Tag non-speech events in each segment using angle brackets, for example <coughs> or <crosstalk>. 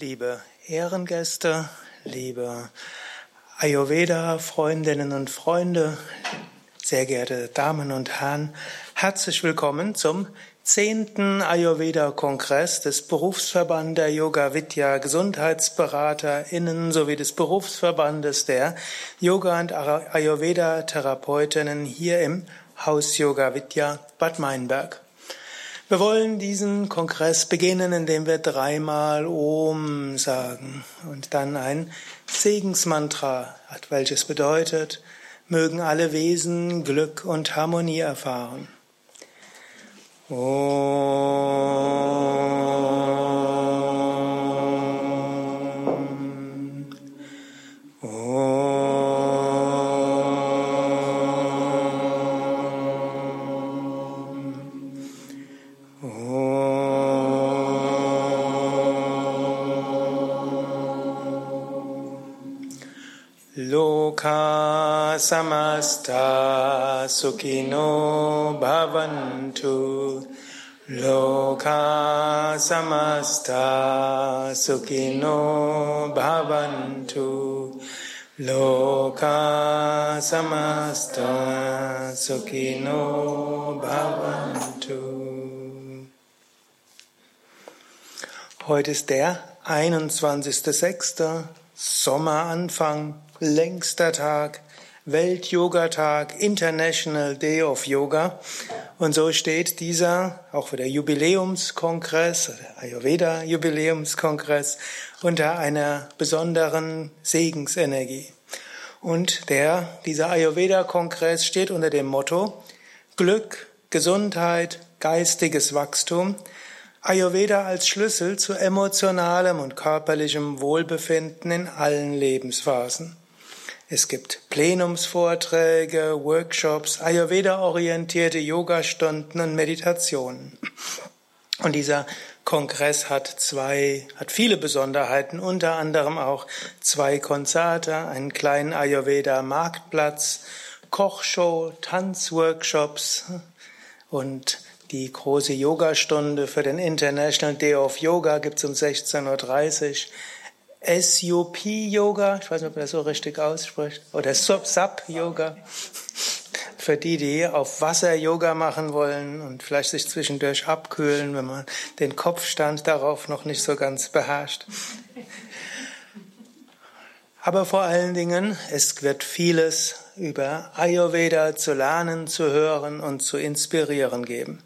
Liebe Ehrengäste, liebe Ayurveda-Freundinnen und Freunde, sehr geehrte Damen und Herren, herzlich willkommen zum zehnten Ayurveda-Kongress des Berufsverband der Yoga Vidya GesundheitsberaterInnen sowie des Berufsverbandes der Yoga- und Ayurveda-Therapeutinnen hier im Haus Yoga Vidya Bad Meinberg. Wir wollen diesen Kongress beginnen, indem wir dreimal Om sagen und dann ein Segensmantra, welches bedeutet, mögen alle Wesen Glück und Harmonie erfahren. Loka samasta sukino bhavantu Loka samasta sukino bhavantu Loka samasta sukino bhavantu Heute ist der 21.06. Sommeranfang längster Tag, Welt-Yoga-Tag, International Day of Yoga. Und so steht dieser, auch für der Jubiläumskongress, der Ayurveda-Jubiläumskongress, unter einer besonderen Segensenergie. Und der, dieser Ayurveda-Kongress steht unter dem Motto Glück, Gesundheit, geistiges Wachstum, Ayurveda als Schlüssel zu emotionalem und körperlichem Wohlbefinden in allen Lebensphasen. Es gibt Plenumsvorträge, Workshops, Ayurveda-orientierte Yogastunden und Meditationen. Und dieser Kongress hat zwei, hat viele Besonderheiten, unter anderem auch zwei Konzerte, einen kleinen Ayurveda-Marktplatz, Kochshow, Tanzworkshops und die große Yogastunde für den International Day of Yoga gibt es um 16.30 Uhr. SUP-Yoga, ich weiß nicht, ob man das so richtig ausspricht, oder SUP-Yoga, für die, die auf Wasser Yoga machen wollen und vielleicht sich zwischendurch abkühlen, wenn man den Kopfstand darauf noch nicht so ganz beherrscht. Aber vor allen Dingen, es wird vieles über Ayurveda zu lernen, zu hören und zu inspirieren geben.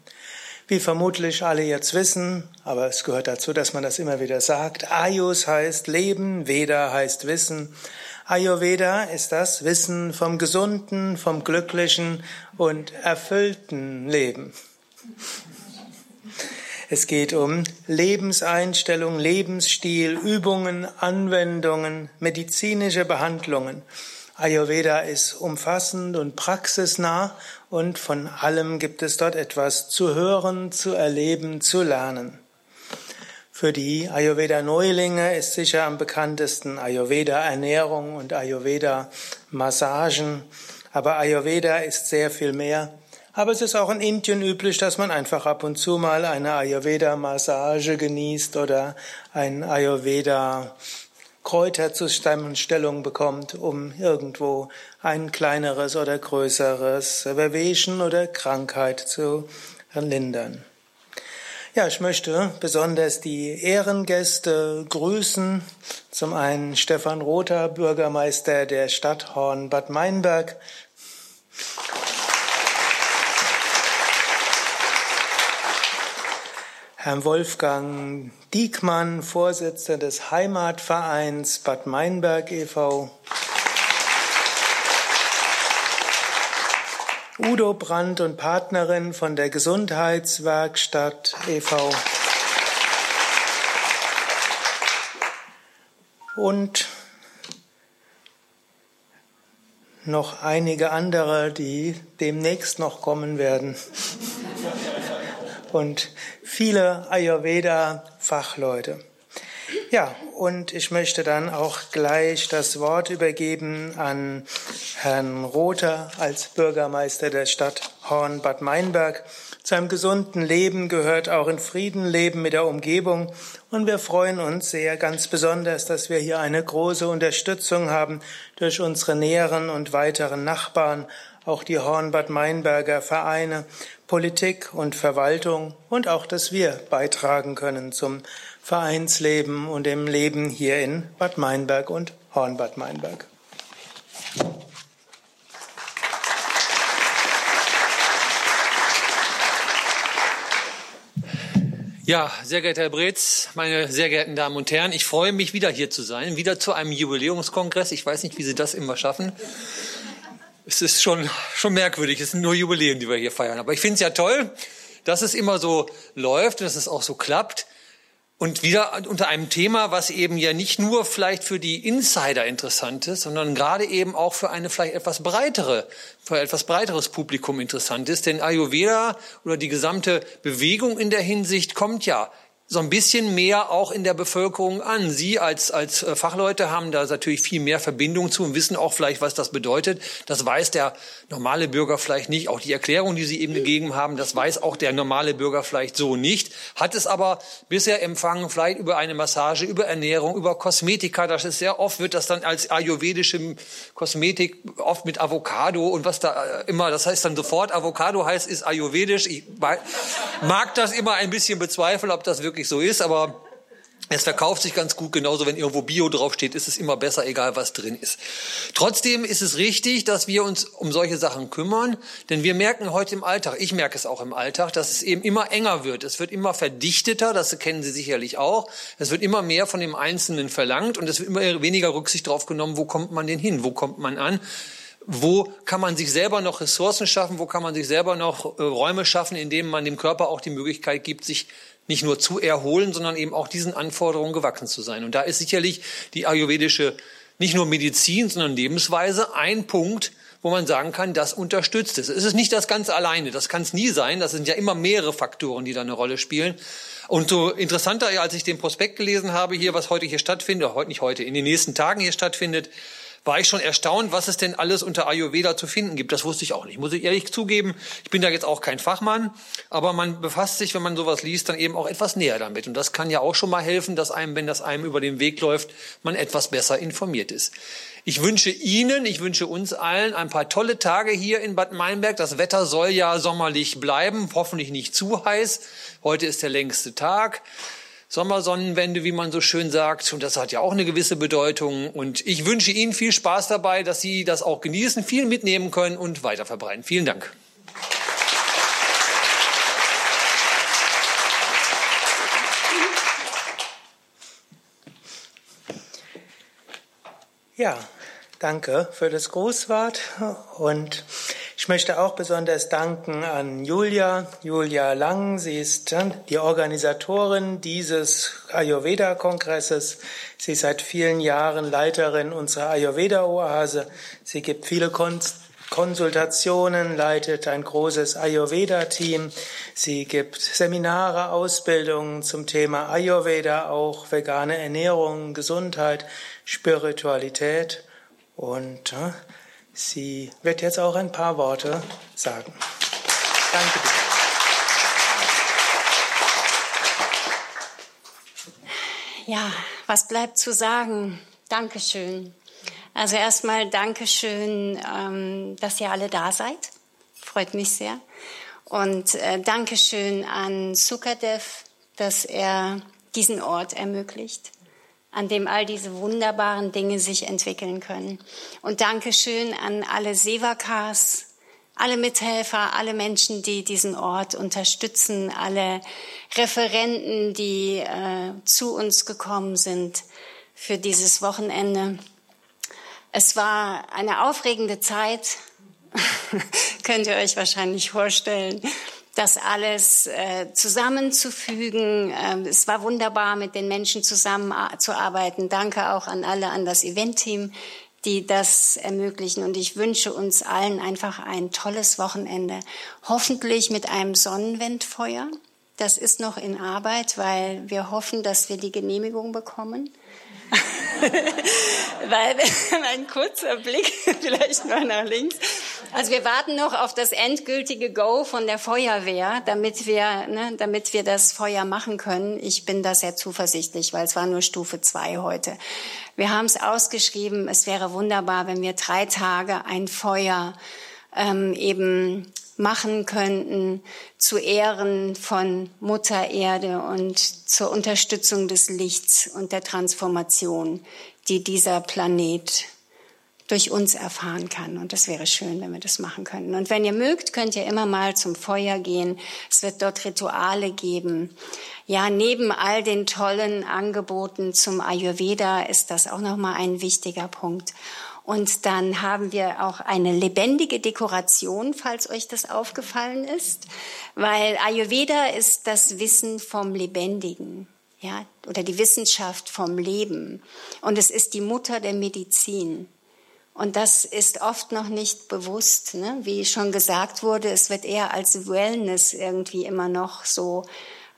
Wie vermutlich alle jetzt wissen, aber es gehört dazu, dass man das immer wieder sagt, Ayus heißt Leben, Veda heißt Wissen. Ayurveda ist das Wissen vom gesunden, vom glücklichen und erfüllten Leben. Es geht um Lebenseinstellung, Lebensstil, Übungen, Anwendungen, medizinische Behandlungen. Ayurveda ist umfassend und praxisnah und von allem gibt es dort etwas zu hören, zu erleben, zu lernen. Für die Ayurveda-Neulinge ist sicher am bekanntesten Ayurveda-Ernährung und Ayurveda-Massagen. Aber Ayurveda ist sehr viel mehr. Aber es ist auch in Indien üblich, dass man einfach ab und zu mal eine Ayurveda-Massage genießt oder ein Ayurveda Kräuterzusammenstellung bekommt, um irgendwo ein kleineres oder größeres Verwehen oder Krankheit zu lindern. Ja, ich möchte besonders die Ehrengäste grüßen. Zum einen Stefan Rother, Bürgermeister der Stadt Horn-Bad Meinberg. Herrn Wolfgang Diekmann, Vorsitzender des Heimatvereins Bad Meinberg e.V. Udo Brandt und Partnerin von der Gesundheitswerkstatt e.V. Und noch einige andere, die demnächst noch kommen werden und viele Ayurveda-Fachleute. Ja, und ich möchte dann auch gleich das Wort übergeben an Herrn Rother als Bürgermeister der Stadt Horn Bad Meinberg. Zu einem gesunden Leben gehört auch in Frieden leben mit der Umgebung. Und wir freuen uns sehr ganz besonders, dass wir hier eine große Unterstützung haben durch unsere näheren und weiteren Nachbarn, auch die Hornbad Meinberger Vereine, Politik und Verwaltung und auch, dass wir beitragen können zum Vereinsleben und dem Leben hier in Bad Meinberg und Hornbad Meinberg. Ja, sehr geehrter Herr Breetz, meine sehr geehrten Damen und Herren, ich freue mich wieder hier zu sein, wieder zu einem Jubiläumskongress. Ich weiß nicht, wie Sie das immer schaffen. Es ist schon, schon merkwürdig, es sind nur Jubiläen, die wir hier feiern. Aber ich finde es ja toll, dass es immer so läuft, dass es auch so klappt. Und wieder unter einem Thema, was eben ja nicht nur vielleicht für die Insider interessant ist, sondern gerade eben auch für eine vielleicht etwas breitere, für etwas breiteres Publikum interessant ist. Denn Ayurveda oder die gesamte Bewegung in der Hinsicht kommt ja so ein bisschen mehr auch in der Bevölkerung an. Sie als, als äh, Fachleute haben da natürlich viel mehr Verbindung zu und wissen auch vielleicht, was das bedeutet. Das weiß der normale Bürger vielleicht nicht. Auch die Erklärung, die Sie eben gegeben haben, das weiß auch der normale Bürger vielleicht so nicht. Hat es aber bisher empfangen, vielleicht über eine Massage, über Ernährung, über Kosmetika. Das ist sehr oft, wird das dann als ayurvedische Kosmetik oft mit Avocado und was da äh, immer, das heißt dann sofort, Avocado heißt, ist ayurvedisch. Ich mag das immer ein bisschen bezweifeln, ob das wirklich wirklich so ist, aber es verkauft sich ganz gut, genauso wenn irgendwo Bio draufsteht, ist es immer besser, egal was drin ist. Trotzdem ist es richtig, dass wir uns um solche Sachen kümmern, denn wir merken heute im Alltag, ich merke es auch im Alltag, dass es eben immer enger wird. Es wird immer verdichteter, das kennen Sie sicherlich auch. Es wird immer mehr von dem Einzelnen verlangt und es wird immer weniger Rücksicht drauf genommen, wo kommt man denn hin, wo kommt man an wo kann man sich selber noch Ressourcen schaffen, wo kann man sich selber noch äh, Räume schaffen, in denen man dem Körper auch die Möglichkeit gibt, sich nicht nur zu erholen, sondern eben auch diesen Anforderungen gewachsen zu sein. Und da ist sicherlich die ayurvedische nicht nur Medizin, sondern Lebensweise ein Punkt, wo man sagen kann, das unterstützt es. Es ist nicht das Ganze alleine, das kann es nie sein. Das sind ja immer mehrere Faktoren, die da eine Rolle spielen. Und so interessanter, als ich den Prospekt gelesen habe, hier, was heute hier stattfindet, heute nicht heute, in den nächsten Tagen hier stattfindet, war ich schon erstaunt, was es denn alles unter Ayurveda zu finden gibt. Das wusste ich auch nicht. Muss ich ehrlich zugeben, ich bin da jetzt auch kein Fachmann, aber man befasst sich, wenn man sowas liest, dann eben auch etwas näher damit. Und das kann ja auch schon mal helfen, dass einem, wenn das einem über den Weg läuft, man etwas besser informiert ist. Ich wünsche Ihnen, ich wünsche uns allen ein paar tolle Tage hier in Bad Meinberg. Das Wetter soll ja sommerlich bleiben, hoffentlich nicht zu heiß. Heute ist der längste Tag. Sommersonnenwende, wie man so schön sagt. Und das hat ja auch eine gewisse Bedeutung. Und ich wünsche Ihnen viel Spaß dabei, dass Sie das auch genießen, viel mitnehmen können und weiterverbreiten. Vielen Dank. Ja, danke für das Grußwort und ich möchte auch besonders danken an Julia, Julia Lang. Sie ist die Organisatorin dieses Ayurveda-Kongresses. Sie ist seit vielen Jahren Leiterin unserer Ayurveda-Oase. Sie gibt viele Konsultationen, leitet ein großes Ayurveda-Team. Sie gibt Seminare, Ausbildungen zum Thema Ayurveda, auch vegane Ernährung, Gesundheit, Spiritualität und Sie wird jetzt auch ein paar Worte sagen. Danke dir. Ja, was bleibt zu sagen? Dankeschön. Also erstmal Dankeschön, ähm, dass ihr alle da seid. Freut mich sehr. Und äh, Dankeschön an Sukadev, dass er diesen Ort ermöglicht an dem all diese wunderbaren Dinge sich entwickeln können. Und Dankeschön an alle Sevakas, alle Mithelfer, alle Menschen, die diesen Ort unterstützen, alle Referenten, die äh, zu uns gekommen sind für dieses Wochenende. Es war eine aufregende Zeit, <laughs> könnt ihr euch wahrscheinlich vorstellen das alles äh, zusammenzufügen. Ähm, es war wunderbar, mit den Menschen zusammenzuarbeiten. Danke auch an alle, an das Eventteam, die das ermöglichen. Und ich wünsche uns allen einfach ein tolles Wochenende. Hoffentlich mit einem Sonnenwendfeuer. Das ist noch in Arbeit, weil wir hoffen, dass wir die Genehmigung bekommen. <laughs> weil <laughs> ein kurzer Blick <laughs> vielleicht mal nach links Also wir warten noch auf das endgültige Go von der Feuerwehr, damit wir, ne, damit wir das Feuer machen können. Ich bin da sehr zuversichtlich, weil es war nur Stufe zwei heute. Wir haben es ausgeschrieben. Es wäre wunderbar, wenn wir drei Tage ein Feuer ähm, eben machen könnten zu Ehren von Mutter Erde und zur Unterstützung des Lichts und der Transformation, die dieser Planet durch uns erfahren kann. Und das wäre schön, wenn wir das machen könnten. Und wenn ihr mögt, könnt ihr immer mal zum Feuer gehen. Es wird dort Rituale geben. Ja, neben all den tollen Angeboten zum Ayurveda ist das auch nochmal ein wichtiger Punkt. Und dann haben wir auch eine lebendige Dekoration, falls euch das aufgefallen ist, weil Ayurveda ist das Wissen vom Lebendigen, ja, oder die Wissenschaft vom Leben. Und es ist die Mutter der Medizin. Und das ist oft noch nicht bewusst. Ne? Wie schon gesagt wurde, es wird eher als Wellness irgendwie immer noch so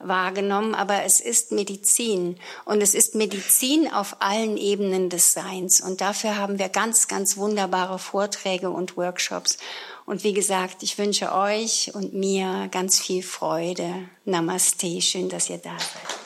wahrgenommen, aber es ist Medizin und es ist Medizin auf allen Ebenen des Seins und dafür haben wir ganz, ganz wunderbare Vorträge und Workshops. Und wie gesagt, ich wünsche euch und mir ganz viel Freude. Namaste, schön, dass ihr da seid.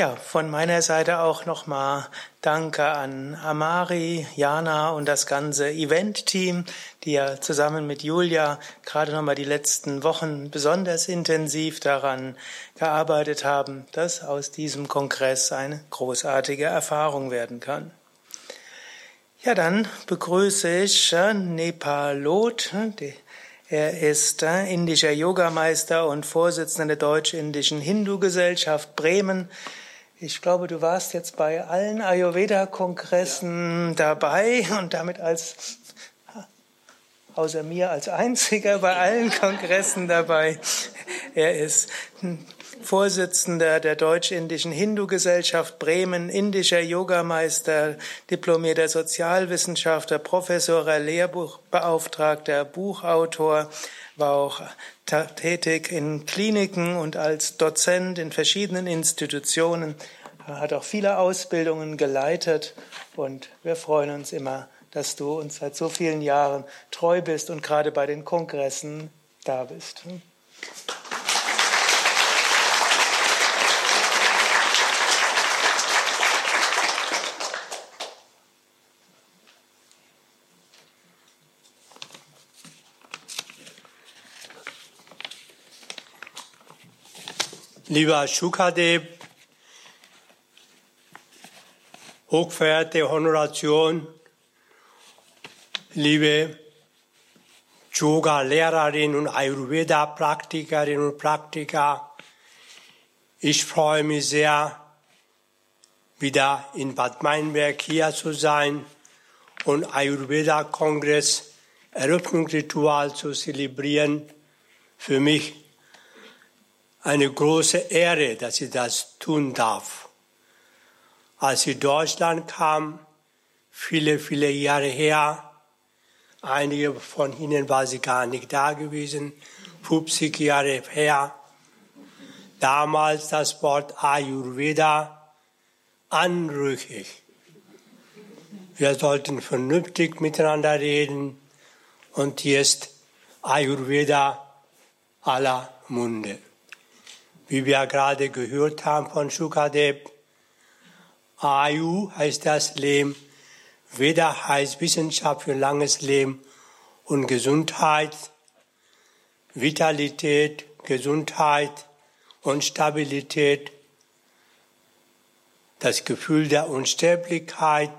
Ja, von meiner Seite auch nochmal Danke an Amari, Jana und das ganze Event-Team, die ja zusammen mit Julia gerade nochmal die letzten Wochen besonders intensiv daran gearbeitet haben, dass aus diesem Kongress eine großartige Erfahrung werden kann. Ja, dann begrüße ich äh, Nepalot. Er ist äh, indischer Yogameister und Vorsitzender der Deutsch-Indischen Hindu-Gesellschaft Bremen. Ich glaube, du warst jetzt bei allen Ayurveda-Kongressen dabei und damit als, außer mir als einziger bei allen Kongressen dabei. Er ist Vorsitzender der Deutsch-Indischen Hindu-Gesellschaft Bremen, indischer Yogameister, diplomierter Sozialwissenschaftler, Professor, Lehrbuchbeauftragter, Buchautor, war auch tätig in Kliniken und als Dozent in verschiedenen Institutionen, hat auch viele Ausbildungen geleitet und wir freuen uns immer, dass du uns seit so vielen Jahren treu bist und gerade bei den Kongressen da bist. Lieber Shukadev, hochverehrte Honoration, liebe Yoga-Lehrerinnen und Ayurveda-Praktikerinnen und Praktiker, ich freue mich sehr, wieder in Bad Meinberg hier zu sein und Ayurveda-Kongress Eröffnungsritual zu zelebrieren. Für mich eine große Ehre, dass ich das tun darf. Als ich Deutschland kam, viele, viele Jahre her, einige von ihnen waren sie gar nicht da gewesen, 50 Jahre her, damals das Wort Ayurveda anrüchig. Wir sollten vernünftig miteinander reden und jetzt Ayurveda aller Munde wie wir gerade gehört haben von Shukadev. Ayu heißt das Leben, Veda heißt Wissenschaft für langes Leben und Gesundheit, Vitalität, Gesundheit und Stabilität, das Gefühl der Unsterblichkeit,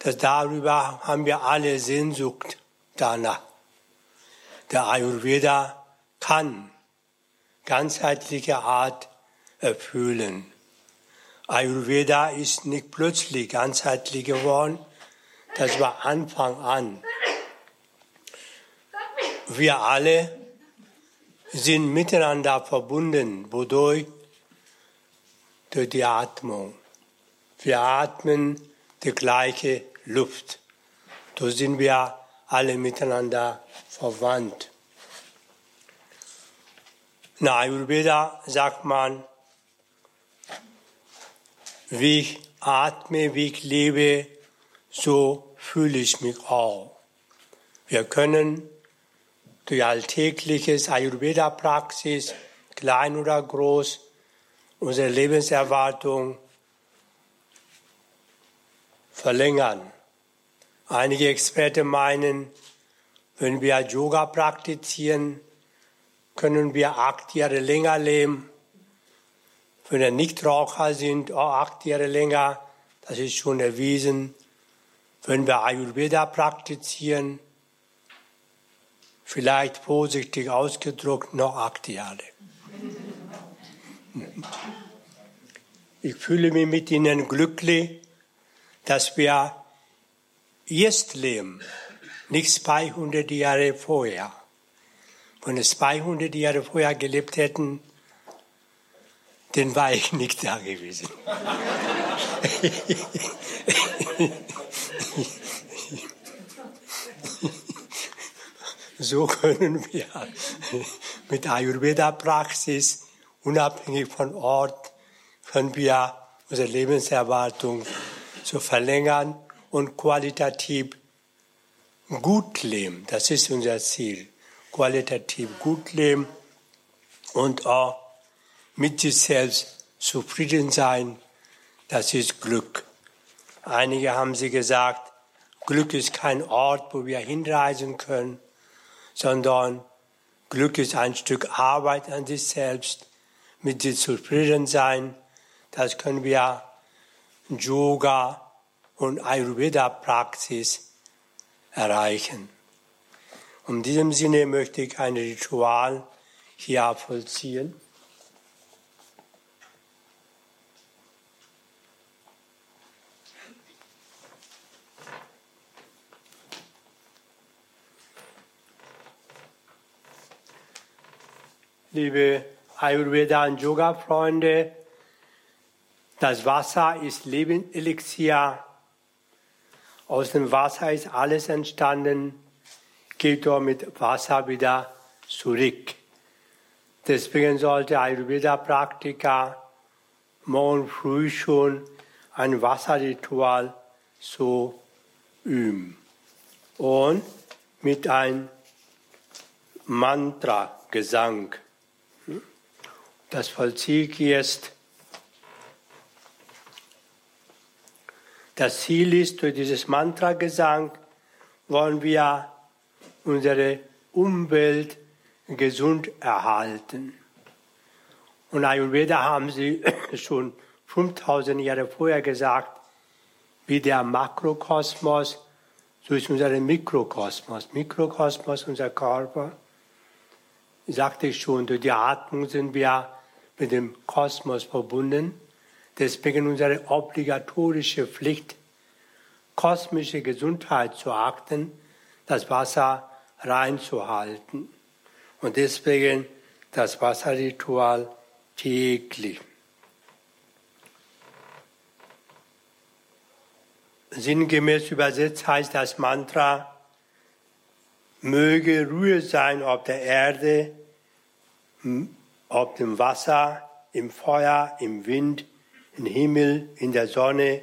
das darüber haben wir alle Sehnsucht danach. Der Ayurveda kann ganzheitliche Art erfüllen. Ayurveda ist nicht plötzlich ganzheitlich geworden, das war Anfang an. Wir alle sind miteinander verbunden, wodurch? Durch die Atmung. Wir atmen die gleiche Luft. Da sind wir alle miteinander verwandt. In Ayurveda sagt man, wie ich atme, wie ich lebe, so fühle ich mich auch. Wir können durch alltägliches Ayurveda-Praxis, klein oder groß, unsere Lebenserwartung verlängern. Einige Experten meinen, wenn wir Yoga praktizieren, können wir acht Jahre länger leben. Wenn wir Nichtraucher sind, auch acht Jahre länger. Das ist schon erwiesen. Wenn wir Ayurveda praktizieren, vielleicht vorsichtig ausgedrückt, noch acht Jahre. Ich fühle mich mit Ihnen glücklich, dass wir jetzt leben, nicht 200 Jahre vorher. Wenn wir 200 Jahre vorher gelebt hätten, dann war ich <laughs> nicht da gewesen. so können wir mit Ayurveda-Praxis, unabhängig von Ort, können wir unsere Lebenserwartung so verlängern und qualitativ gut leben. Das ist unser Ziel. Qualitativ gut leben und auch mit sich selbst zufrieden sein. Das ist Glück. Einige haben sie gesagt, Glück ist kein Ort, wo wir hinreisen können, sondern Glück ist ein Stück Arbeit an sich selbst, mit sich zufrieden sein. Das können wir Yoga und Ayurveda-Praxis erreichen. In diesem Sinne möchte ich ein Ritual hier vollziehen. Liebe Ayurveda und Yoga-Freunde, das Wasser ist Lebenselixier. Aus dem Wasser ist alles entstanden, geht doch mit Wasser wieder zurück. Deswegen sollte Ayurveda-Praktiker morgen früh schon ein Wasserritual so üben. Und mit einem Mantra-Gesang. Das vollziehe ich jetzt. Das Ziel ist, durch dieses Mantra-Gesang wollen wir unsere Umwelt gesund erhalten. Und Ayurveda haben sie <coughs> schon 5000 Jahre vorher gesagt, wie der Makrokosmos durch unseren Mikrokosmos. Mikrokosmos, unser Körper, sagte ich schon, durch die Atmung sind wir mit dem Kosmos verbunden. Deswegen unsere obligatorische Pflicht, kosmische Gesundheit zu achten, das Wasser reinzuhalten. Und deswegen das Wasserritual täglich. Sinngemäß übersetzt heißt das Mantra, möge Ruhe sein auf der Erde, auf dem Wasser, im Feuer, im Wind, im Himmel, in der Sonne,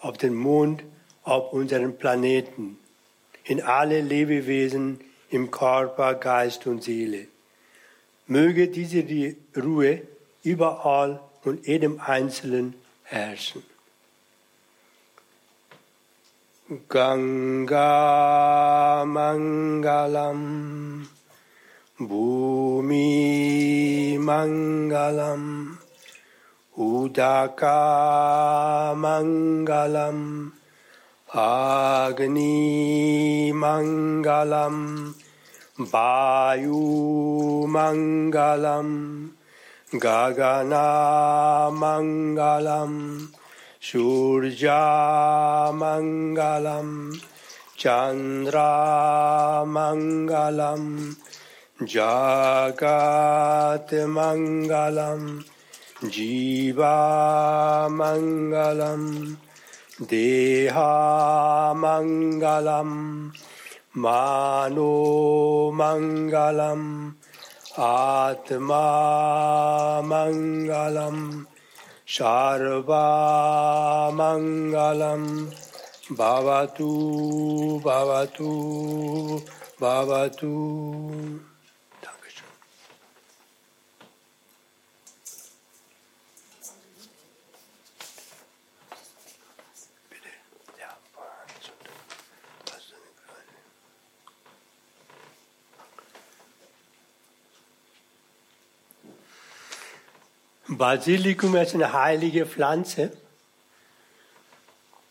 auf dem Mond, auf unserem Planeten, in alle Lebewesen, im Körper, Geist und Seele. Möge diese Ruhe überall und jedem Einzelnen herrschen. Ganga Mangalam Bhumi Mangalam Udaka Mangalam Agni Mangalam Vayu Mangalam Gagana Mangalam Surja देहामङ्गलम् मानो मङ्गलम् आत्मा मङ्गलम् सर्वामङ्गलम् भवतु भवतु भवतु। Basilikum ist eine heilige Pflanze.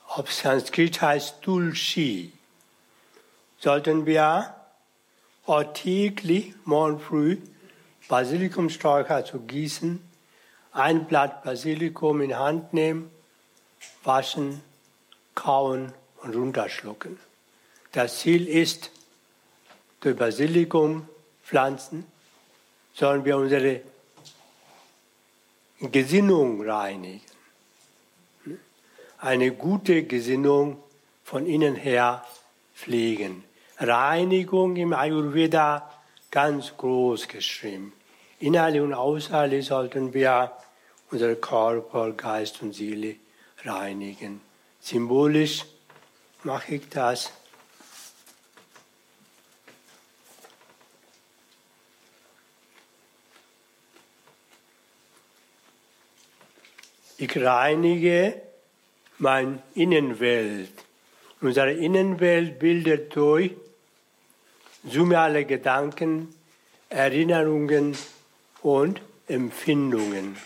Auf Sanskrit heißt Tulsi. Sollten wir auch täglich morgen früh Basilikumsträucher zu gießen, ein Blatt Basilikum in Hand nehmen, waschen, kauen und runterschlucken. Das Ziel ist, durch Basilikumpflanzen sollen wir unsere Gesinnung reinigen. Eine gute Gesinnung von innen her pflegen. Reinigung im Ayurveda ganz groß geschrieben. Innerlich und außerlich sollten wir unseren Körper, Geist und Seele reinigen. Symbolisch mache ich das Ich reinige meine Innenwelt. Unsere Innenwelt bildet durch Summe aller Gedanken, Erinnerungen und Empfindungen.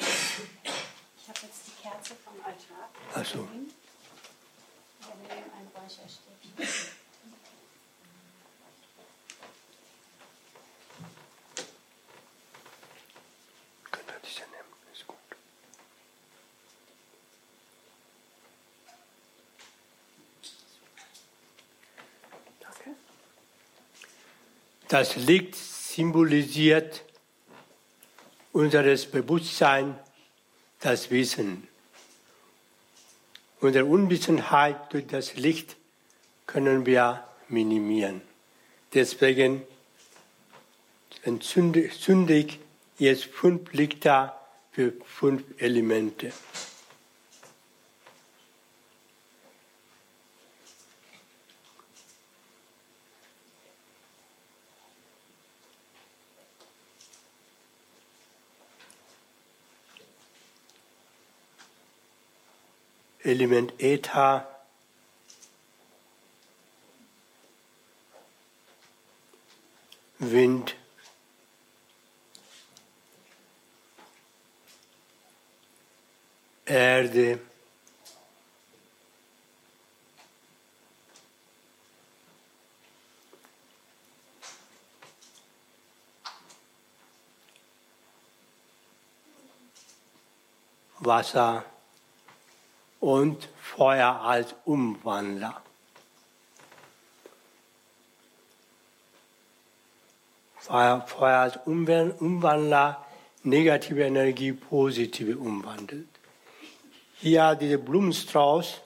Ich habe jetzt die Kerze vom Altar. Ach so. Wir nehmen ein Räucherstäbchen. Können wir diese nehmen? Ist gut. Das Licht symbolisiert unseres Bewusstsein, das Wissen. Unsere Unwissenheit durch das Licht können wir minimieren. Deswegen entzünde zünde ich jetzt fünf Lichter für fünf Elemente. Element Äther, Wind, Erde, Wasser und Feuer als Umwandler. Feuer, Feuer als Umwandler negative Energie positive umwandelt. Hier dieser Blumenstrauß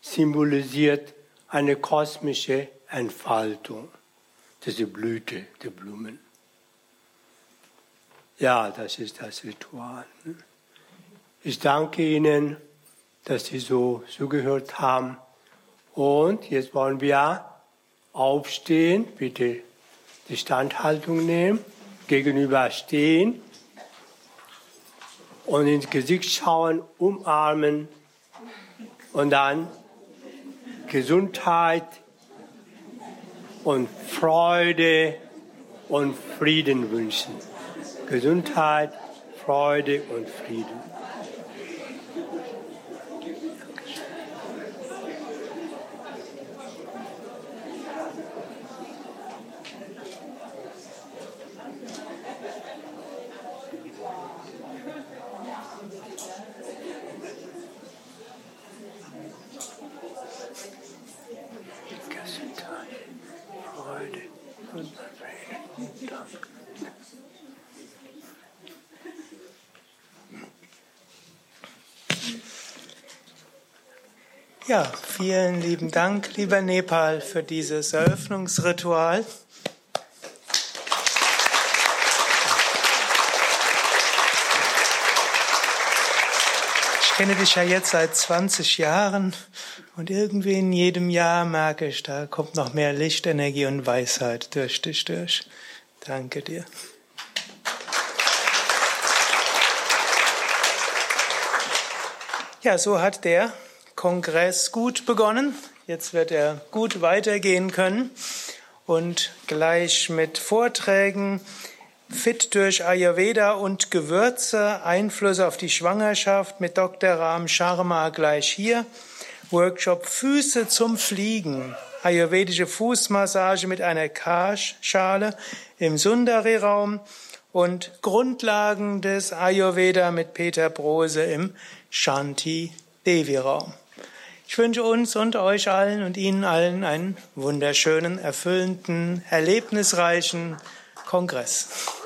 symbolisiert eine kosmische Entfaltung, diese Blüte der Blumen. Ja, das ist das Ritual. Ich danke Ihnen, dass Sie so zugehört haben. Und jetzt wollen wir aufstehen, bitte die Standhaltung nehmen, gegenüber stehen und ins Gesicht schauen, umarmen und dann Gesundheit und Freude und Frieden wünschen. Gesundheit, Freude und Frieden. Gesundheit, Freude und Frieden. Danke. Ja, vielen lieben Dank, lieber Nepal, für dieses Eröffnungsritual. Ich kenne dich ja jetzt seit 20 Jahren und irgendwie in jedem Jahr merke ich, da kommt noch mehr Licht, Energie und Weisheit durch dich durch. Danke dir. Ja, so hat der Kongress gut begonnen. Jetzt wird er gut weitergehen können und gleich mit Vorträgen Fit durch Ayurveda und Gewürze, Einflüsse auf die Schwangerschaft mit Dr. Ram Sharma gleich hier. Workshop Füße zum Fliegen, ayurvedische Fußmassage mit einer Kasch-Schale im Sundari-Raum und Grundlagen des Ayurveda mit Peter Brose im Shanti Devi-Raum. Ich wünsche uns und euch allen und Ihnen allen einen wunderschönen, erfüllenden, erlebnisreichen Kongress.